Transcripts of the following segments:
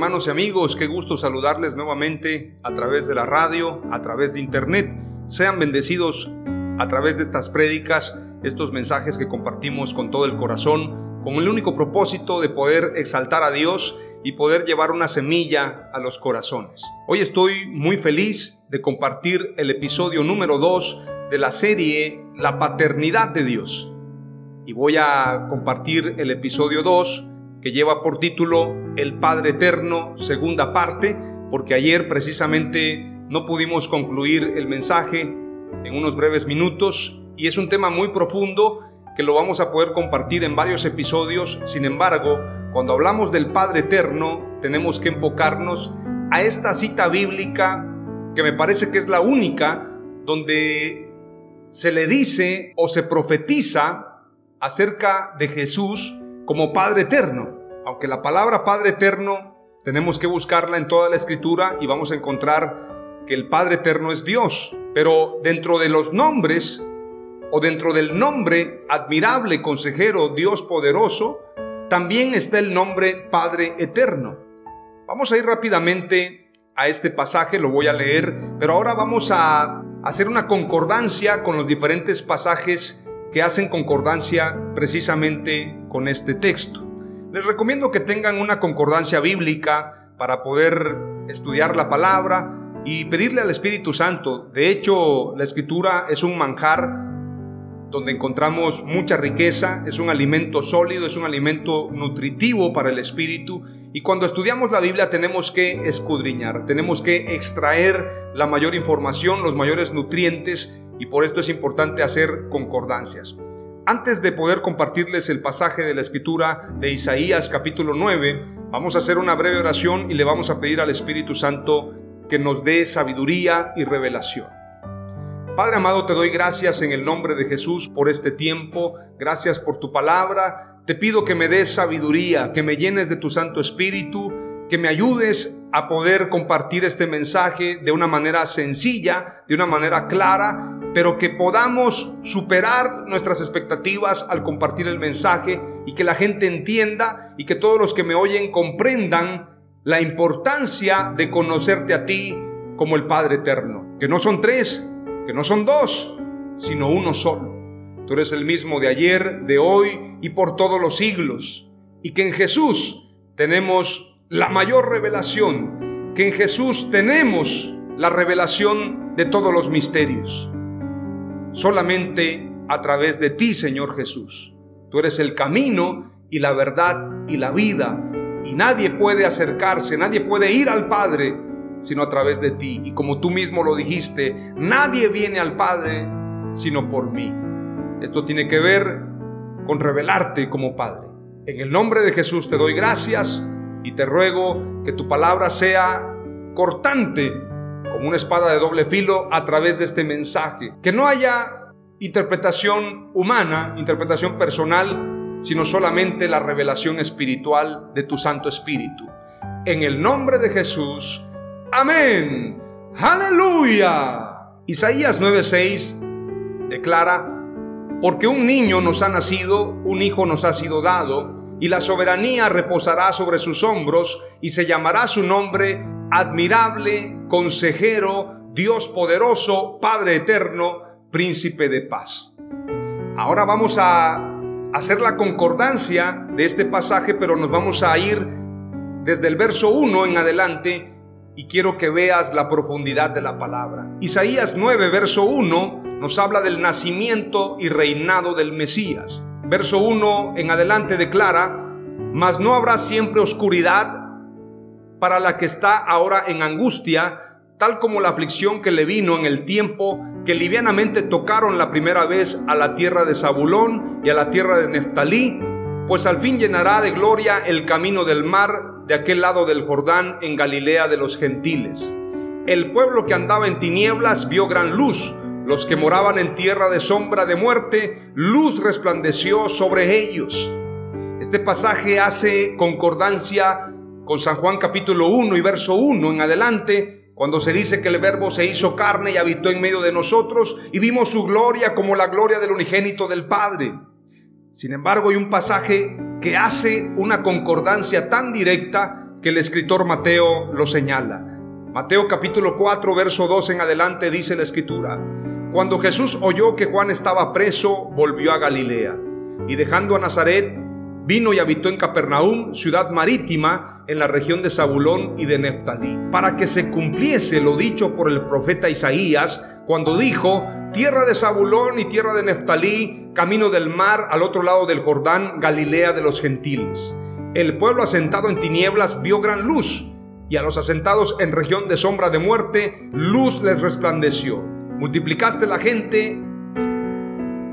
Hermanos y amigos, qué gusto saludarles nuevamente a través de la radio, a través de internet. Sean bendecidos a través de estas prédicas, estos mensajes que compartimos con todo el corazón, con el único propósito de poder exaltar a Dios y poder llevar una semilla a los corazones. Hoy estoy muy feliz de compartir el episodio número 2 de la serie La paternidad de Dios. Y voy a compartir el episodio 2 que lleva por título El Padre Eterno, segunda parte, porque ayer precisamente no pudimos concluir el mensaje en unos breves minutos y es un tema muy profundo que lo vamos a poder compartir en varios episodios. Sin embargo, cuando hablamos del Padre Eterno, tenemos que enfocarnos a esta cita bíblica que me parece que es la única donde se le dice o se profetiza acerca de Jesús como Padre Eterno. Aunque la palabra Padre Eterno tenemos que buscarla en toda la escritura y vamos a encontrar que el Padre Eterno es Dios. Pero dentro de los nombres o dentro del nombre admirable, consejero, Dios poderoso, también está el nombre Padre Eterno. Vamos a ir rápidamente a este pasaje, lo voy a leer, pero ahora vamos a hacer una concordancia con los diferentes pasajes que hacen concordancia precisamente con este texto. Les recomiendo que tengan una concordancia bíblica para poder estudiar la palabra y pedirle al Espíritu Santo. De hecho, la escritura es un manjar donde encontramos mucha riqueza, es un alimento sólido, es un alimento nutritivo para el espíritu. Y cuando estudiamos la Biblia tenemos que escudriñar, tenemos que extraer la mayor información, los mayores nutrientes y por esto es importante hacer concordancias. Antes de poder compartirles el pasaje de la escritura de Isaías capítulo 9, vamos a hacer una breve oración y le vamos a pedir al Espíritu Santo que nos dé sabiduría y revelación. Padre amado, te doy gracias en el nombre de Jesús por este tiempo, gracias por tu palabra. Te pido que me des sabiduría, que me llenes de tu Santo Espíritu, que me ayudes a poder compartir este mensaje de una manera sencilla, de una manera clara pero que podamos superar nuestras expectativas al compartir el mensaje y que la gente entienda y que todos los que me oyen comprendan la importancia de conocerte a ti como el Padre Eterno. Que no son tres, que no son dos, sino uno solo. Tú eres el mismo de ayer, de hoy y por todos los siglos. Y que en Jesús tenemos la mayor revelación, que en Jesús tenemos la revelación de todos los misterios solamente a través de ti, Señor Jesús. Tú eres el camino y la verdad y la vida. Y nadie puede acercarse, nadie puede ir al Padre sino a través de ti. Y como tú mismo lo dijiste, nadie viene al Padre sino por mí. Esto tiene que ver con revelarte como Padre. En el nombre de Jesús te doy gracias y te ruego que tu palabra sea cortante una espada de doble filo a través de este mensaje. Que no haya interpretación humana, interpretación personal, sino solamente la revelación espiritual de tu Santo Espíritu. En el nombre de Jesús. Amén. Aleluya. Isaías 9:6 declara, porque un niño nos ha nacido, un hijo nos ha sido dado, y la soberanía reposará sobre sus hombros y se llamará su nombre admirable, consejero, Dios poderoso, Padre eterno, príncipe de paz. Ahora vamos a hacer la concordancia de este pasaje, pero nos vamos a ir desde el verso 1 en adelante y quiero que veas la profundidad de la palabra. Isaías 9, verso 1 nos habla del nacimiento y reinado del Mesías. Verso 1 en adelante declara, mas no habrá siempre oscuridad para la que está ahora en angustia, tal como la aflicción que le vino en el tiempo que livianamente tocaron la primera vez a la tierra de Zabulón y a la tierra de Neftalí, pues al fin llenará de gloria el camino del mar de aquel lado del Jordán en Galilea de los gentiles. El pueblo que andaba en tinieblas vio gran luz, los que moraban en tierra de sombra de muerte, luz resplandeció sobre ellos. Este pasaje hace concordancia con San Juan capítulo 1 y verso 1 en adelante, cuando se dice que el verbo se hizo carne y habitó en medio de nosotros y vimos su gloria como la gloria del unigénito del Padre. Sin embargo, hay un pasaje que hace una concordancia tan directa que el escritor Mateo lo señala. Mateo capítulo 4, verso 2 en adelante dice la escritura, cuando Jesús oyó que Juan estaba preso, volvió a Galilea, y dejando a Nazaret, vino y habitó en Capernaum, ciudad marítima, en la región de Zabulón y de Neftalí, para que se cumpliese lo dicho por el profeta Isaías, cuando dijo, tierra de Zabulón y tierra de Neftalí, camino del mar al otro lado del Jordán, Galilea de los gentiles. El pueblo asentado en tinieblas vio gran luz, y a los asentados en región de sombra de muerte, luz les resplandeció multiplicaste la gente.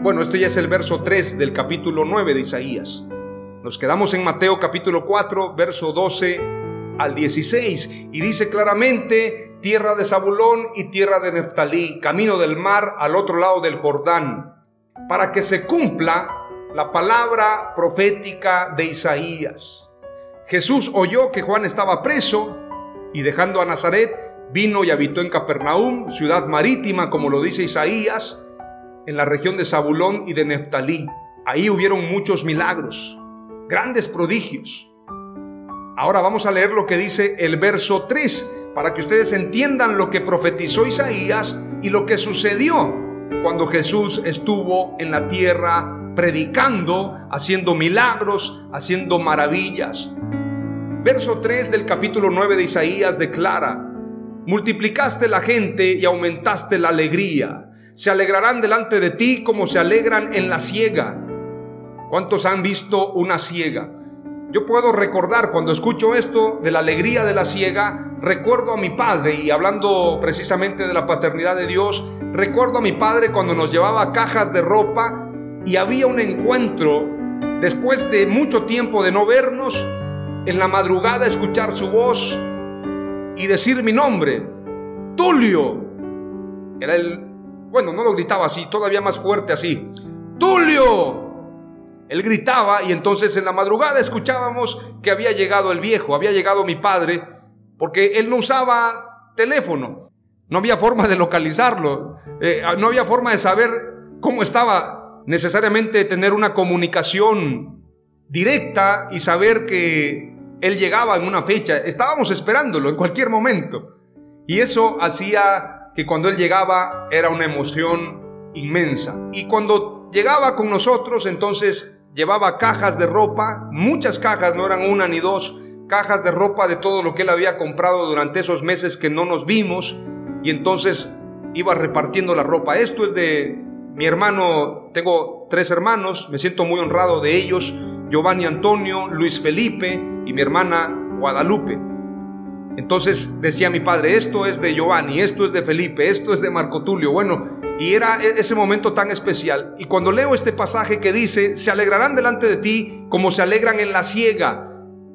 Bueno, esto ya es el verso 3 del capítulo 9 de Isaías. Nos quedamos en Mateo capítulo 4, verso 12 al 16, y dice claramente, tierra de Zabulón y tierra de Neftalí, camino del mar al otro lado del Jordán, para que se cumpla la palabra profética de Isaías. Jesús oyó que Juan estaba preso y dejando a Nazaret, Vino y habitó en Capernaum, ciudad marítima, como lo dice Isaías, en la región de Zabulón y de Neftalí. Ahí hubieron muchos milagros, grandes prodigios. Ahora vamos a leer lo que dice el verso 3, para que ustedes entiendan lo que profetizó Isaías y lo que sucedió cuando Jesús estuvo en la tierra predicando, haciendo milagros, haciendo maravillas. Verso 3 del capítulo 9 de Isaías declara, multiplicaste la gente y aumentaste la alegría. Se alegrarán delante de ti como se alegran en la ciega. ¿Cuántos han visto una ciega? Yo puedo recordar cuando escucho esto de la alegría de la ciega, recuerdo a mi padre y hablando precisamente de la paternidad de Dios, recuerdo a mi padre cuando nos llevaba cajas de ropa y había un encuentro después de mucho tiempo de no vernos, en la madrugada escuchar su voz, y decir mi nombre, Tulio. Era el, bueno, no lo gritaba así, todavía más fuerte así, Tulio. Él gritaba y entonces en la madrugada escuchábamos que había llegado el viejo, había llegado mi padre, porque él no usaba teléfono, no había forma de localizarlo, eh, no había forma de saber cómo estaba necesariamente tener una comunicación directa y saber que él llegaba en una fecha, estábamos esperándolo en cualquier momento. Y eso hacía que cuando Él llegaba era una emoción inmensa. Y cuando llegaba con nosotros, entonces llevaba cajas de ropa, muchas cajas, no eran una ni dos, cajas de ropa de todo lo que Él había comprado durante esos meses que no nos vimos. Y entonces iba repartiendo la ropa. Esto es de mi hermano, tengo tres hermanos, me siento muy honrado de ellos, Giovanni Antonio, Luis Felipe, y mi hermana Guadalupe. Entonces decía mi padre, esto es de Giovanni, esto es de Felipe, esto es de Marco Tulio. Bueno, y era e-, ese momento tan especial. Y cuando leo este pasaje que dice, se alegrarán delante de ti como se alegran en la siega.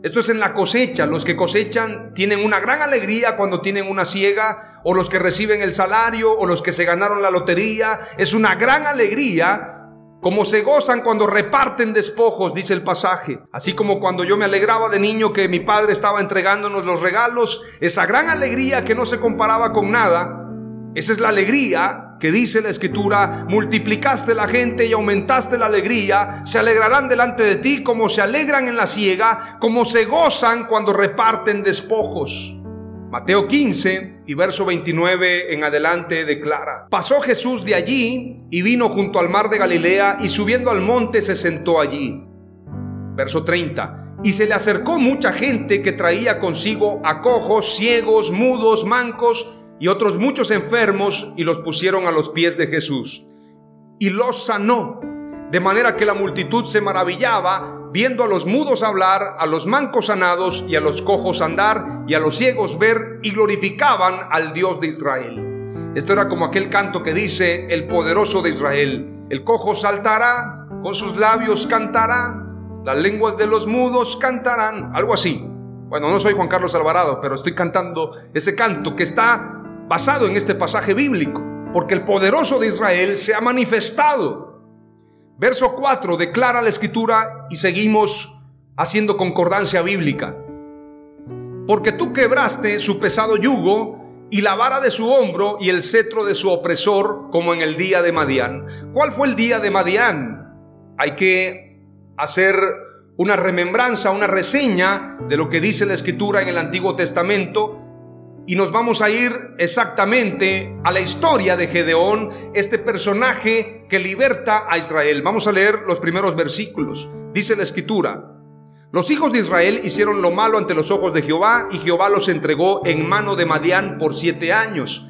Esto es en la cosecha. Los que cosechan tienen una gran alegría cuando tienen una siega, o los que reciben el salario, o los que se ganaron la lotería. Es una gran alegría como se gozan cuando reparten despojos, dice el pasaje. Así como cuando yo me alegraba de niño que mi padre estaba entregándonos los regalos, esa gran alegría que no se comparaba con nada, esa es la alegría que dice la escritura, multiplicaste la gente y aumentaste la alegría, se alegrarán delante de ti como se alegran en la siega, como se gozan cuando reparten despojos. Mateo 15 y verso 29 en adelante declara, pasó Jesús de allí y vino junto al mar de Galilea y subiendo al monte se sentó allí. Verso 30, y se le acercó mucha gente que traía consigo a cojos, ciegos, mudos, mancos y otros muchos enfermos y los pusieron a los pies de Jesús. Y los sanó, de manera que la multitud se maravillaba viendo a los mudos hablar, a los mancos sanados y a los cojos andar y a los ciegos ver y glorificaban al Dios de Israel. Esto era como aquel canto que dice el poderoso de Israel, el cojo saltará, con sus labios cantará, las lenguas de los mudos cantarán, algo así. Bueno, no soy Juan Carlos Alvarado, pero estoy cantando ese canto que está basado en este pasaje bíblico, porque el poderoso de Israel se ha manifestado Verso 4 declara la escritura y seguimos haciendo concordancia bíblica. Porque tú quebraste su pesado yugo y la vara de su hombro y el cetro de su opresor como en el día de Madián. ¿Cuál fue el día de Madián? Hay que hacer una remembranza, una reseña de lo que dice la escritura en el Antiguo Testamento y nos vamos a ir exactamente a la historia de Gedeón, este personaje que liberta a Israel. Vamos a leer los primeros versículos. Dice la escritura, los hijos de Israel hicieron lo malo ante los ojos de Jehová y Jehová los entregó en mano de Madián por siete años.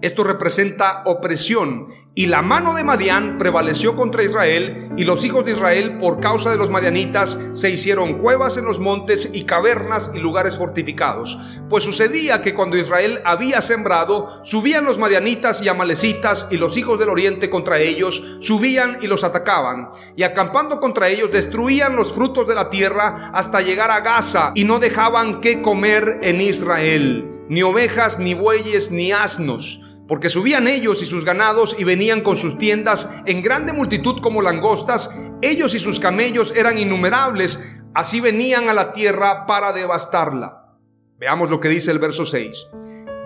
Esto representa opresión. Y la mano de Madián prevaleció contra Israel y los hijos de Israel por causa de los madianitas se hicieron cuevas en los montes y cavernas y lugares fortificados. Pues sucedía que cuando Israel había sembrado, subían los madianitas y amalecitas y los hijos del oriente contra ellos, subían y los atacaban. Y acampando contra ellos destruían los frutos de la tierra hasta llegar a Gaza y no dejaban que comer en Israel, ni ovejas, ni bueyes, ni asnos porque subían ellos y sus ganados y venían con sus tiendas en grande multitud como langostas, ellos y sus camellos eran innumerables, así venían a la tierra para devastarla. Veamos lo que dice el verso 6.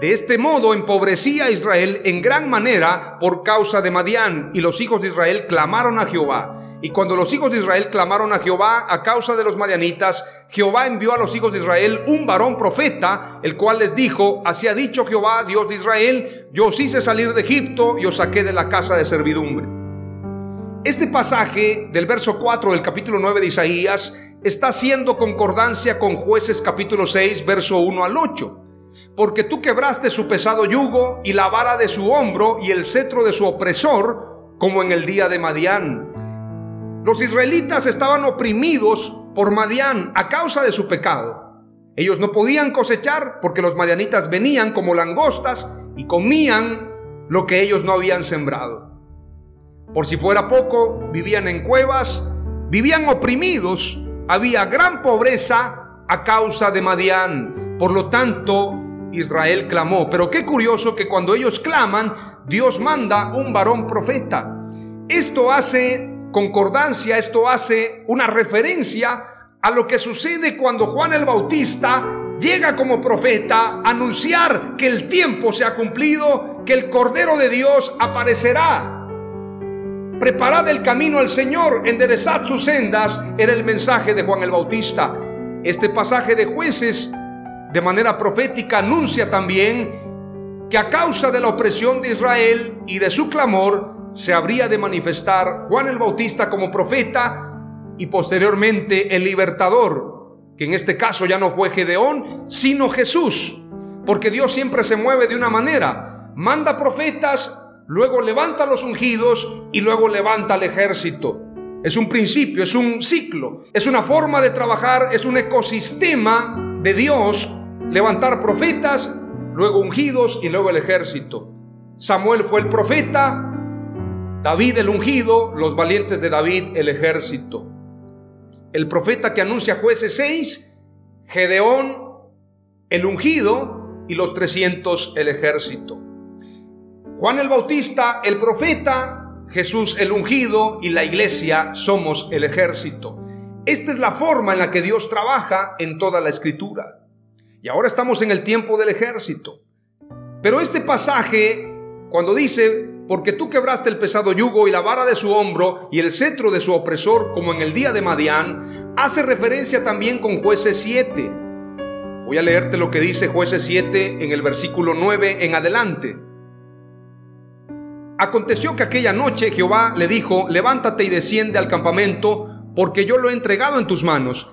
De este modo empobrecía a Israel en gran manera por causa de Madián, y los hijos de Israel clamaron a Jehová. Y cuando los hijos de Israel clamaron a Jehová a causa de los madianitas, Jehová envió a los hijos de Israel un varón profeta, el cual les dijo, así ha dicho Jehová, Dios de Israel, yo os hice salir de Egipto y os saqué de la casa de servidumbre. Este pasaje del verso 4 del capítulo 9 de Isaías está haciendo concordancia con jueces capítulo 6, verso 1 al 8 porque tú quebraste su pesado yugo y la vara de su hombro y el cetro de su opresor, como en el día de Madián. Los israelitas estaban oprimidos por Madián a causa de su pecado. Ellos no podían cosechar porque los madianitas venían como langostas y comían lo que ellos no habían sembrado. Por si fuera poco, vivían en cuevas, vivían oprimidos, había gran pobreza a causa de Madián. Por lo tanto, Israel clamó. Pero qué curioso que cuando ellos claman, Dios manda un varón profeta. Esto hace concordancia, esto hace una referencia a lo que sucede cuando Juan el Bautista llega como profeta a anunciar que el tiempo se ha cumplido, que el Cordero de Dios aparecerá. Preparad el camino al Señor, enderezad sus sendas, era el mensaje de Juan el Bautista. Este pasaje de jueces de manera profética anuncia también que a causa de la opresión de Israel y de su clamor se habría de manifestar Juan el Bautista como profeta y posteriormente el libertador, que en este caso ya no fue Gedeón, sino Jesús, porque Dios siempre se mueve de una manera, manda profetas, luego levanta los ungidos y luego levanta el ejército. Es un principio, es un ciclo, es una forma de trabajar, es un ecosistema de Dios levantar profetas, luego ungidos y luego el ejército. Samuel fue el profeta, David el ungido, los valientes de David el ejército. El profeta que anuncia jueces 6, Gedeón el ungido y los 300 el ejército. Juan el Bautista el profeta, Jesús el ungido y la iglesia somos el ejército. Esta es la forma en la que Dios trabaja en toda la escritura. Y ahora estamos en el tiempo del ejército. Pero este pasaje, cuando dice, porque tú quebraste el pesado yugo y la vara de su hombro y el cetro de su opresor como en el día de Madián, hace referencia también con jueces 7. Voy a leerte lo que dice jueces 7 en el versículo 9 en adelante. Aconteció que aquella noche Jehová le dijo, levántate y desciende al campamento, porque yo lo he entregado en tus manos.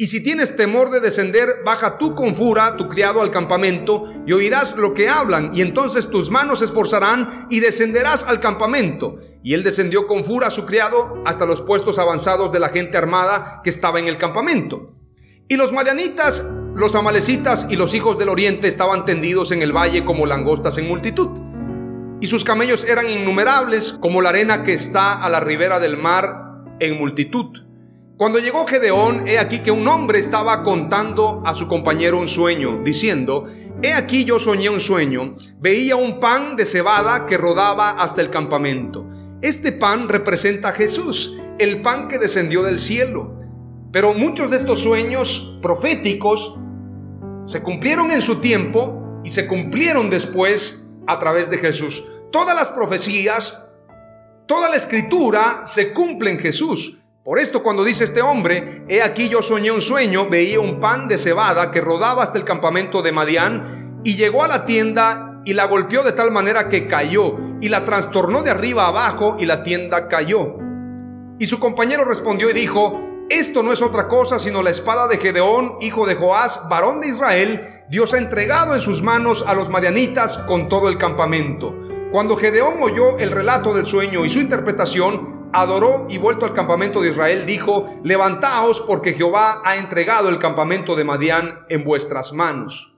Y si tienes temor de descender, baja tú con fura, tu criado, al campamento, y oirás lo que hablan, y entonces tus manos se esforzarán, y descenderás al campamento. Y él descendió con fura su criado hasta los puestos avanzados de la gente armada que estaba en el campamento. Y los madianitas, los amalecitas y los hijos del oriente estaban tendidos en el valle como langostas en multitud. Y sus camellos eran innumerables como la arena que está a la ribera del mar en multitud. Cuando llegó Gedeón, he aquí que un hombre estaba contando a su compañero un sueño, diciendo, He aquí yo soñé un sueño, veía un pan de cebada que rodaba hasta el campamento. Este pan representa a Jesús, el pan que descendió del cielo. Pero muchos de estos sueños proféticos se cumplieron en su tiempo y se cumplieron después a través de Jesús. Todas las profecías, toda la escritura se cumple en Jesús. Por esto cuando dice este hombre, he aquí yo soñé un sueño, veía un pan de cebada que rodaba hasta el campamento de Madián y llegó a la tienda y la golpeó de tal manera que cayó y la trastornó de arriba abajo y la tienda cayó. Y su compañero respondió y dijo, esto no es otra cosa sino la espada de Gedeón, hijo de Joás, varón de Israel, Dios ha entregado en sus manos a los madianitas con todo el campamento. Cuando Gedeón oyó el relato del sueño y su interpretación, adoró y vuelto al campamento de Israel, dijo, levantaos porque Jehová ha entregado el campamento de Madián en vuestras manos.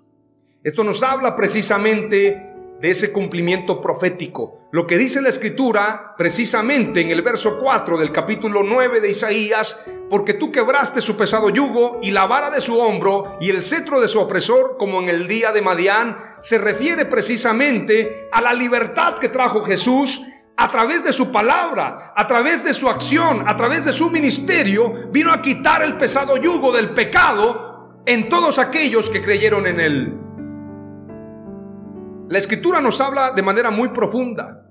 Esto nos habla precisamente de ese cumplimiento profético. Lo que dice la escritura precisamente en el verso 4 del capítulo 9 de Isaías, porque tú quebraste su pesado yugo y la vara de su hombro y el cetro de su opresor como en el día de Madián, se refiere precisamente a la libertad que trajo Jesús a través de su palabra, a través de su acción, a través de su ministerio, vino a quitar el pesado yugo del pecado en todos aquellos que creyeron en él. La escritura nos habla de manera muy profunda.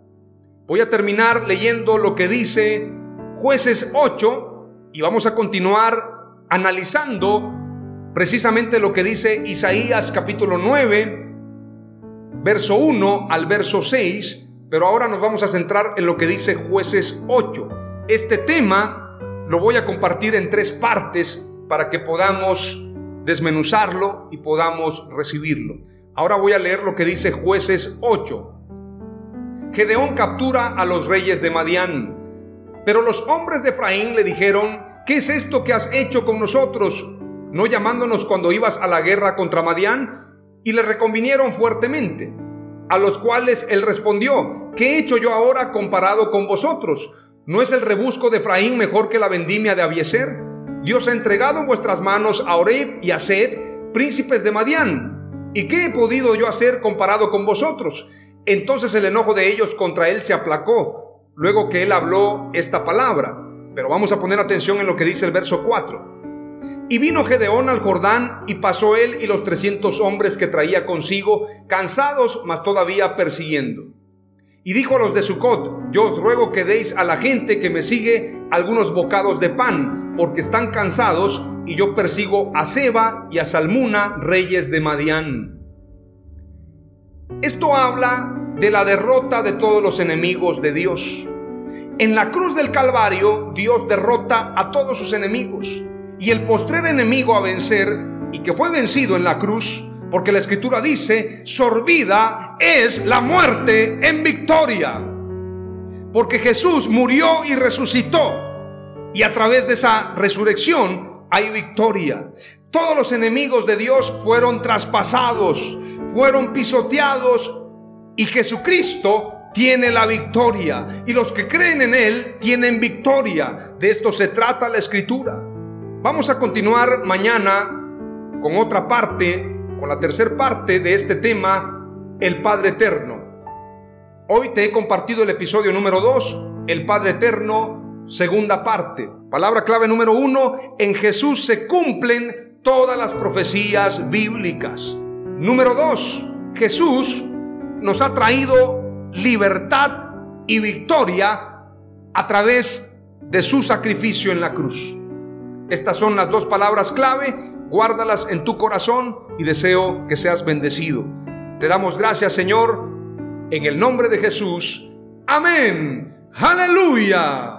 Voy a terminar leyendo lo que dice jueces 8 y vamos a continuar analizando precisamente lo que dice Isaías capítulo 9, verso 1 al verso 6 pero ahora nos vamos a centrar en lo que dice jueces 8. Este tema lo voy a compartir en tres partes para que podamos desmenuzarlo y podamos recibirlo. Ahora voy a leer lo que dice jueces 8. Gedeón captura a los reyes de Madián. Pero los hombres de Efraín le dijeron, ¿qué es esto que has hecho con nosotros? ¿No llamándonos cuando ibas a la guerra contra Madián? Y le reconvinieron fuertemente a los cuales él respondió, ¿qué he hecho yo ahora comparado con vosotros? ¿No es el rebusco de Efraín mejor que la vendimia de Abieser? Dios ha entregado en vuestras manos a Oreb y a Sed, príncipes de Madián. ¿Y qué he podido yo hacer comparado con vosotros? Entonces el enojo de ellos contra él se aplacó, luego que él habló esta palabra. Pero vamos a poner atención en lo que dice el verso 4. Y vino Gedeón al Jordán y pasó él y los trescientos hombres que traía consigo, cansados, mas todavía persiguiendo. Y dijo a los de Sucot, yo os ruego que deis a la gente que me sigue algunos bocados de pan, porque están cansados, y yo persigo a Seba y a Salmuna, reyes de Madián. Esto habla de la derrota de todos los enemigos de Dios. En la cruz del Calvario, Dios derrota a todos sus enemigos. Y el postrer enemigo a vencer, y que fue vencido en la cruz, porque la escritura dice, sorbida es la muerte en victoria. Porque Jesús murió y resucitó. Y a través de esa resurrección hay victoria. Todos los enemigos de Dios fueron traspasados, fueron pisoteados y Jesucristo tiene la victoria. Y los que creen en Él tienen victoria. De esto se trata la escritura. Vamos a continuar mañana con otra parte, con la tercera parte de este tema, el Padre Eterno. Hoy te he compartido el episodio número 2, el Padre Eterno, segunda parte. Palabra clave número 1, en Jesús se cumplen todas las profecías bíblicas. Número 2, Jesús nos ha traído libertad y victoria a través de su sacrificio en la cruz. Estas son las dos palabras clave, guárdalas en tu corazón y deseo que seas bendecido. Te damos gracias Señor, en el nombre de Jesús. Amén. Aleluya.